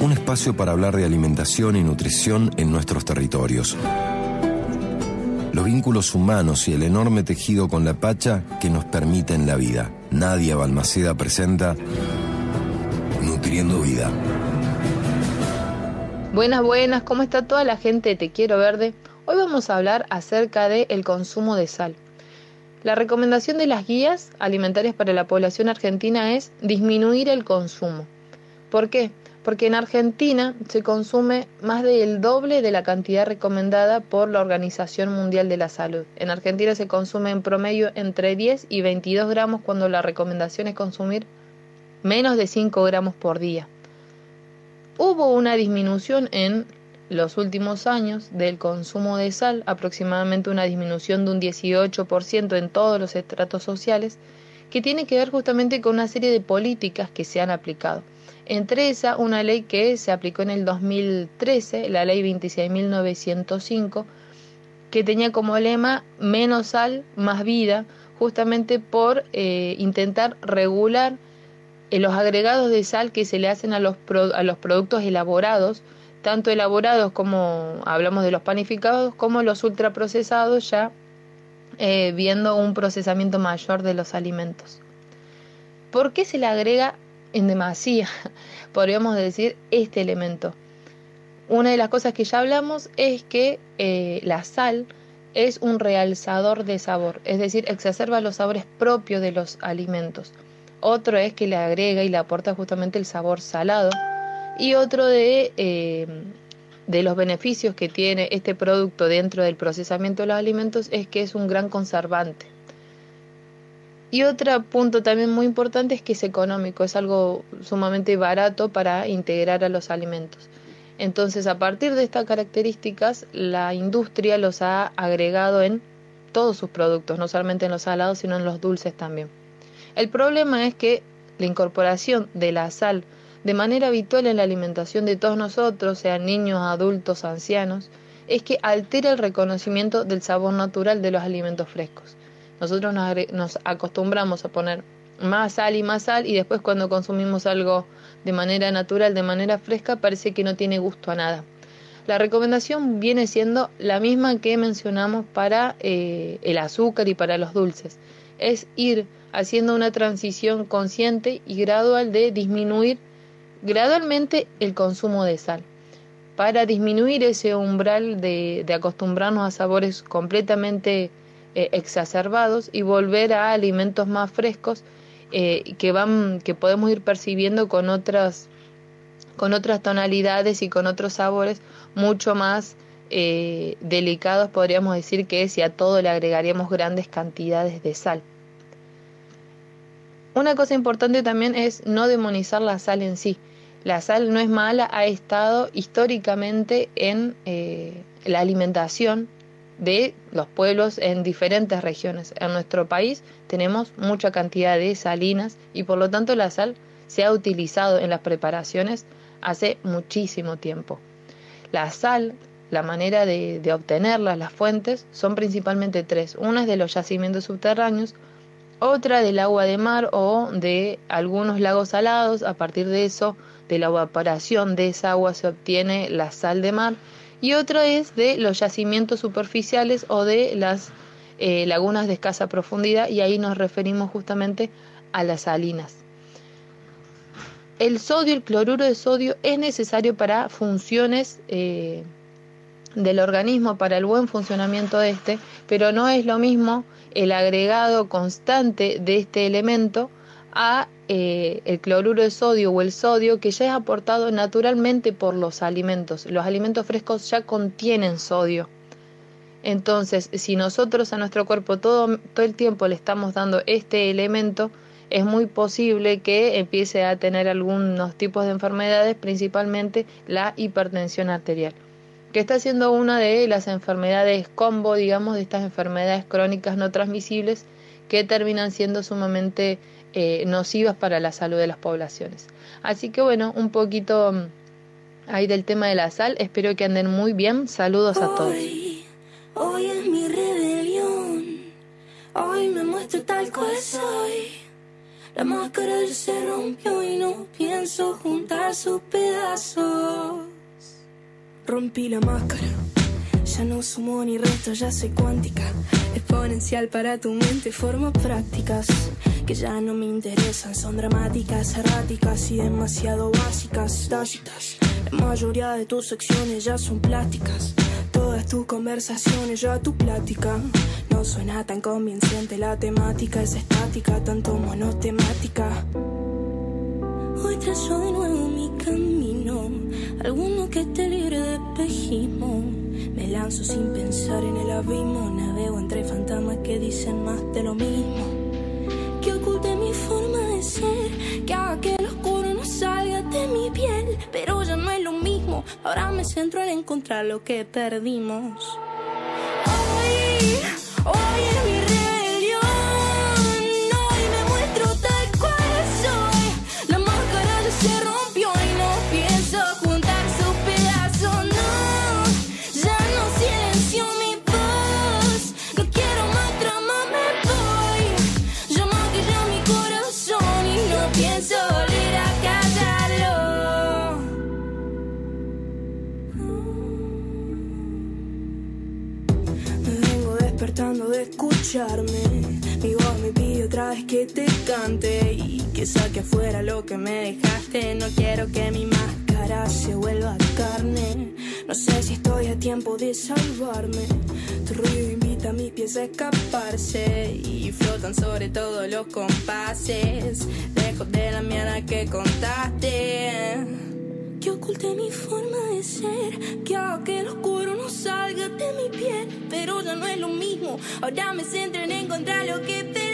Un espacio para hablar de alimentación y nutrición en nuestros territorios. Los vínculos humanos y el enorme tejido con la Pacha que nos permiten la vida. Nadia Balmaceda presenta Nutriendo Vida. Buenas, buenas, ¿cómo está toda la gente de Te Quiero Verde? Hoy vamos a hablar acerca del el consumo de sal. La recomendación de las guías alimentarias para la población argentina es disminuir el consumo. ¿Por qué? Porque en Argentina se consume más del doble de la cantidad recomendada por la Organización Mundial de la Salud. En Argentina se consume en promedio entre 10 y 22 gramos cuando la recomendación es consumir menos de 5 gramos por día. Hubo una disminución en los últimos años del consumo de sal, aproximadamente una disminución de un 18% en todos los estratos sociales, que tiene que ver justamente con una serie de políticas que se han aplicado. Entre esas, una ley que se aplicó en el 2013, la ley 26.905, que tenía como lema menos sal, más vida, justamente por eh, intentar regular eh, los agregados de sal que se le hacen a los, a los productos elaborados, tanto elaborados como hablamos de los panificados, como los ultraprocesados, ya eh, viendo un procesamiento mayor de los alimentos. ¿Por qué se le agrega en demasía, podríamos decir, este elemento? Una de las cosas que ya hablamos es que eh, la sal es un realzador de sabor, es decir, exacerba los sabores propios de los alimentos. Otro es que le agrega y le aporta justamente el sabor salado, y otro de, eh, de los beneficios que tiene este producto dentro del procesamiento de los alimentos es que es un gran conservante. Y otro punto también muy importante es que es económico, es algo sumamente barato para integrar a los alimentos. Entonces, a partir de estas características, la industria los ha agregado en todos sus productos, no solamente en los salados, sino en los dulces también. El problema es que la incorporación de la sal de manera habitual en la alimentación de todos nosotros, sean niños, adultos, ancianos, es que altera el reconocimiento del sabor natural de los alimentos frescos. Nosotros nos, acostumbramos a poner más sal y más sal y después cuando consumimos algo de manera natural, de manera fresca, parece que no tiene gusto a nada. La recomendación viene siendo la misma que mencionamos para eh, el azúcar y para los dulces. Es ir haciendo una transición consciente y gradual de disminuir gradualmente el consumo de sal para disminuir ese umbral de, acostumbrarnos a sabores completamente eh, exacerbados y volver a alimentos más frescos eh, que van que podemos ir percibiendo con otras con otras tonalidades y con otros sabores mucho más eh, delicados podríamos decir que si a todo le agregaríamos grandes cantidades de sal. Una cosa importante también es no demonizar la sal en sí. La sal no es mala, ha estado históricamente en la alimentación de los pueblos en diferentes regiones. En nuestro país tenemos mucha cantidad de salinas y por lo tanto la sal se ha utilizado en las preparaciones hace muchísimo tiempo. La sal, la manera de, de obtenerla, las fuentes, son principalmente tres. Una es de los yacimientos subterráneos, otra del agua de mar o de algunos lagos salados. A partir de eso de la evaporación de esa agua se obtiene la sal de mar y otra es de los yacimientos superficiales o de las eh, lagunas de escasa profundidad y ahí nos referimos justamente a las salinas. El sodio, el cloruro de sodio es necesario para funciones eh, del organismo, para el buen funcionamiento de este, pero no es lo mismo el agregado constante de este elemento a eh, el cloruro de sodio o el sodio que ya es aportado naturalmente por los alimentos. Los alimentos frescos ya contienen sodio. Entonces, si nosotros a nuestro cuerpo todo, todo el tiempo le estamos dando este elemento, es muy posible que empiece a tener algunos tipos de enfermedades, principalmente la hipertensión arterial, que está siendo una de las enfermedades combo, digamos, de estas enfermedades crónicas no transmisibles que terminan siendo sumamente eh, nocivas para la salud de las poblaciones. Así que bueno, un poquito mm, ahí del tema de la sal, espero que anden muy bien, saludos a todos. Hoy, es mi rebelión, hoy me muestro tal cual soy. La máscara se rompió y no pienso juntar sus pedazos. Rompí la máscara. Ya no sumo ni resto, ya soy cuántica. Exponencial para tu mente, formas prácticas que ya no me interesan. Son dramáticas, erráticas y demasiado básicas, tácitas. La mayoría de tus secciones ya son plásticas. Todas tus conversaciones, ya tu plática. No suena tan convincente, la temática es estática, tanto monotemática. Hoy trazo de nuevo mi camino, alguno que esté libre de espejismo. Me lanzo sin pensar en el abismo, navego entre fantasmas que dicen más de lo mismo. Ahora me centro en encontrar lo que perdimos. Hoy, hoy despertando de escucharme. Mi voz me pide otra vez que te cante y que saque afuera lo que me dejaste. No quiero que mi máscara se vuelva carne. No sé si estoy a tiempo de salvarme. Tu ruido invita a mis pies a escaparse y flotan sobre todos los compases. Lejos de la mierda que contaste. Que oculte mi forma de ser, que haga que lo oscuro no salga de mi piel. Pero ya no es lo mismo, ahora me centro en encontrar lo que te